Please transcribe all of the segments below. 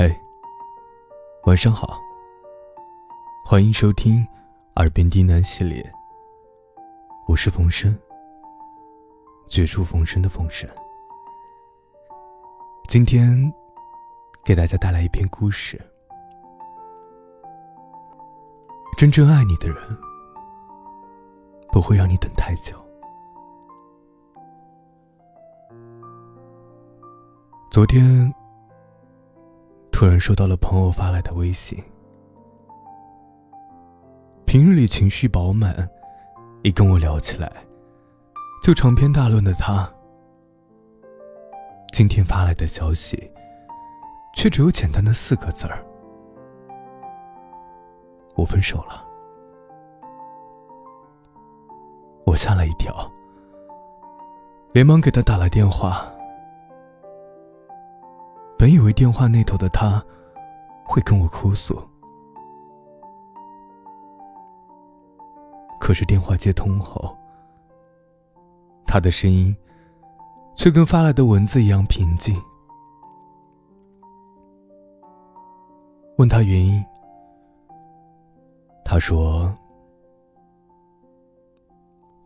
嗨，晚上好，欢迎收听《耳边低喃》系列，我是冯生，绝处逢生的冯生。今天给大家带来一篇故事：真正爱你的人不会让你等太久。昨天。突然收到了朋友发来的微信。平日里情绪饱满，一跟我聊起来就长篇大论的他，今天发来的消息却只有简单的四个字儿：“我分手了。”我吓了一跳，连忙给他打了电话。本以为电话那头的他会跟我哭诉，可是电话接通后，他的声音却跟发来的文字一样平静。问他原因，他说：“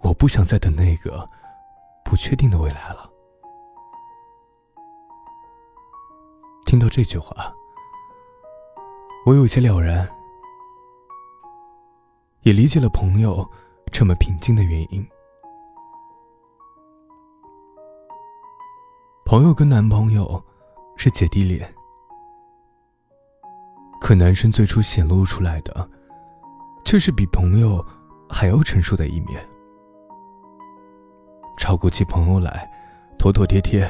我不想再等那个不确定的未来了。”听到这句话，我有些了然，也理解了朋友这么平静的原因。朋友跟男朋友是姐弟恋，可男生最初显露出来的，却是比朋友还要成熟的一面，照顾起朋友来，妥妥帖帖，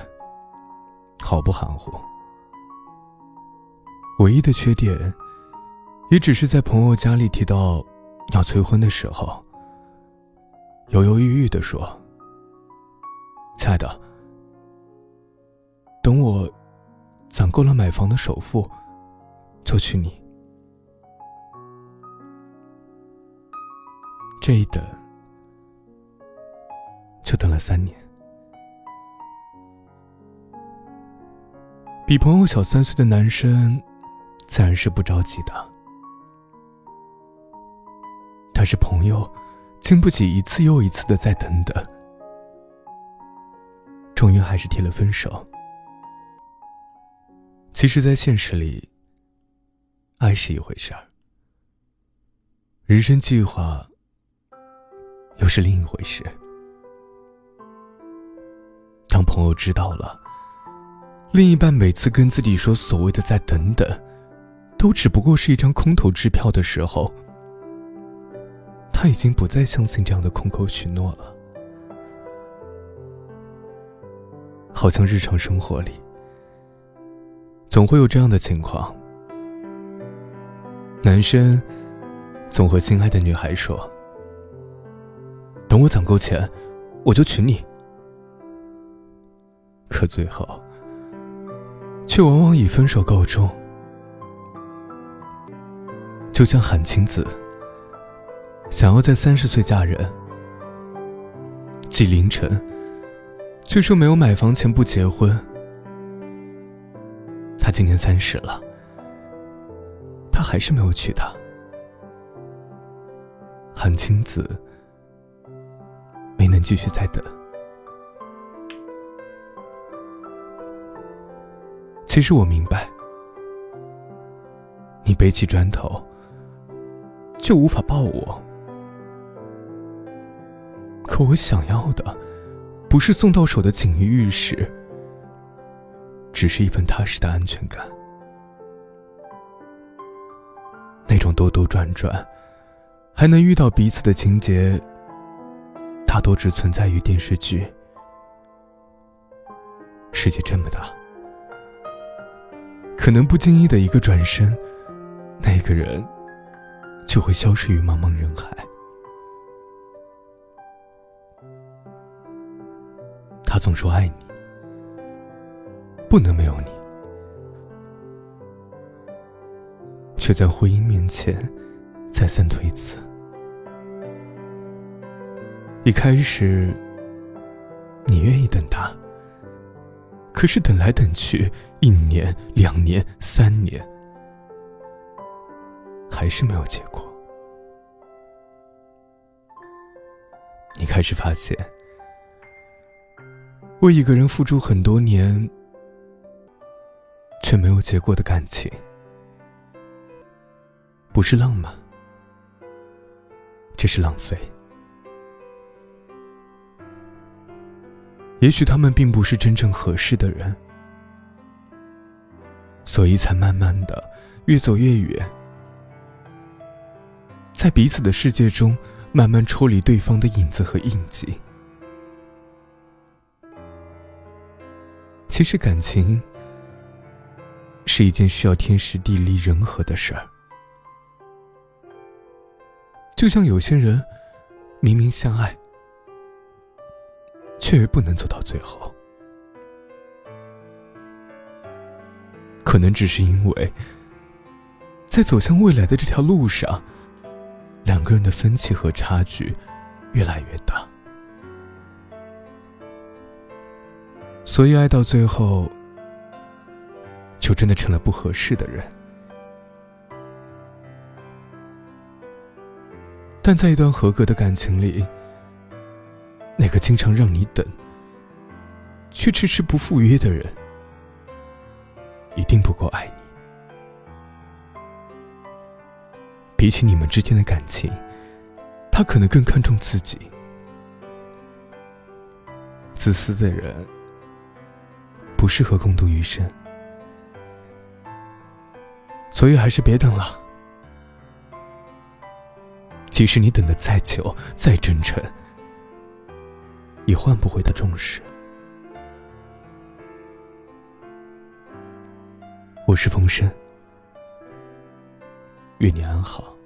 毫不含糊。唯一的缺点，也只是在朋友家里提到要催婚的时候，犹犹豫豫的说：“亲爱的，等我攒够了买房的首付，就娶你。”这一等，就等了三年。比朋友小三岁的男生。自然是不着急的，但是朋友经不起一次又一次的再等等，终于还是提了分手。其实，在现实里，爱是一回事儿，人生计划又是另一回事。当朋友知道了，另一半每次跟自己说所谓的再等等。都只不过是一张空头支票的时候，他已经不再相信这样的空口许诺了。好像日常生活里，总会有这样的情况：男生总和心爱的女孩说：“等我攒够钱，我就娶你。”可最后，却往往以分手告终。就像韩青子想要在三十岁嫁人，纪凌尘却说没有买房钱不结婚。他今年三十了，他还是没有娶她。韩青子没能继续再等。其实我明白，你背起砖头。就无法抱我，可我想要的，不是送到手的锦衣玉食，只是一份踏实的安全感。那种兜兜转转，还能遇到彼此的情节，大多只存在于电视剧。世界这么大，可能不经意的一个转身，那个人。就会消失于茫茫人海。他总说爱你，不能没有你，却在婚姻面前再三推辞。一开始，你愿意等他，可是等来等去，一年、两年、三年，还是没有结果。你开始发现，为一个人付出很多年却没有结果的感情，不是浪漫，这是浪费。也许他们并不是真正合适的人，所以才慢慢的越走越远，在彼此的世界中慢慢抽离对方的影子和印记。其实感情是一件需要天时地利人和的事儿，就像有些人明明相爱。却不能走到最后，可能只是因为，在走向未来的这条路上，两个人的分歧和差距越来越大，所以爱到最后，就真的成了不合适的人。但在一段合格的感情里，那个经常让你等，却迟迟不赴约的人，一定不够爱你。比起你们之间的感情，他可能更看重自己。自私的人，不适合共度余生。所以还是别等了。即使你等的再久、再真诚。也换不回的重视。我是风声，愿你安好。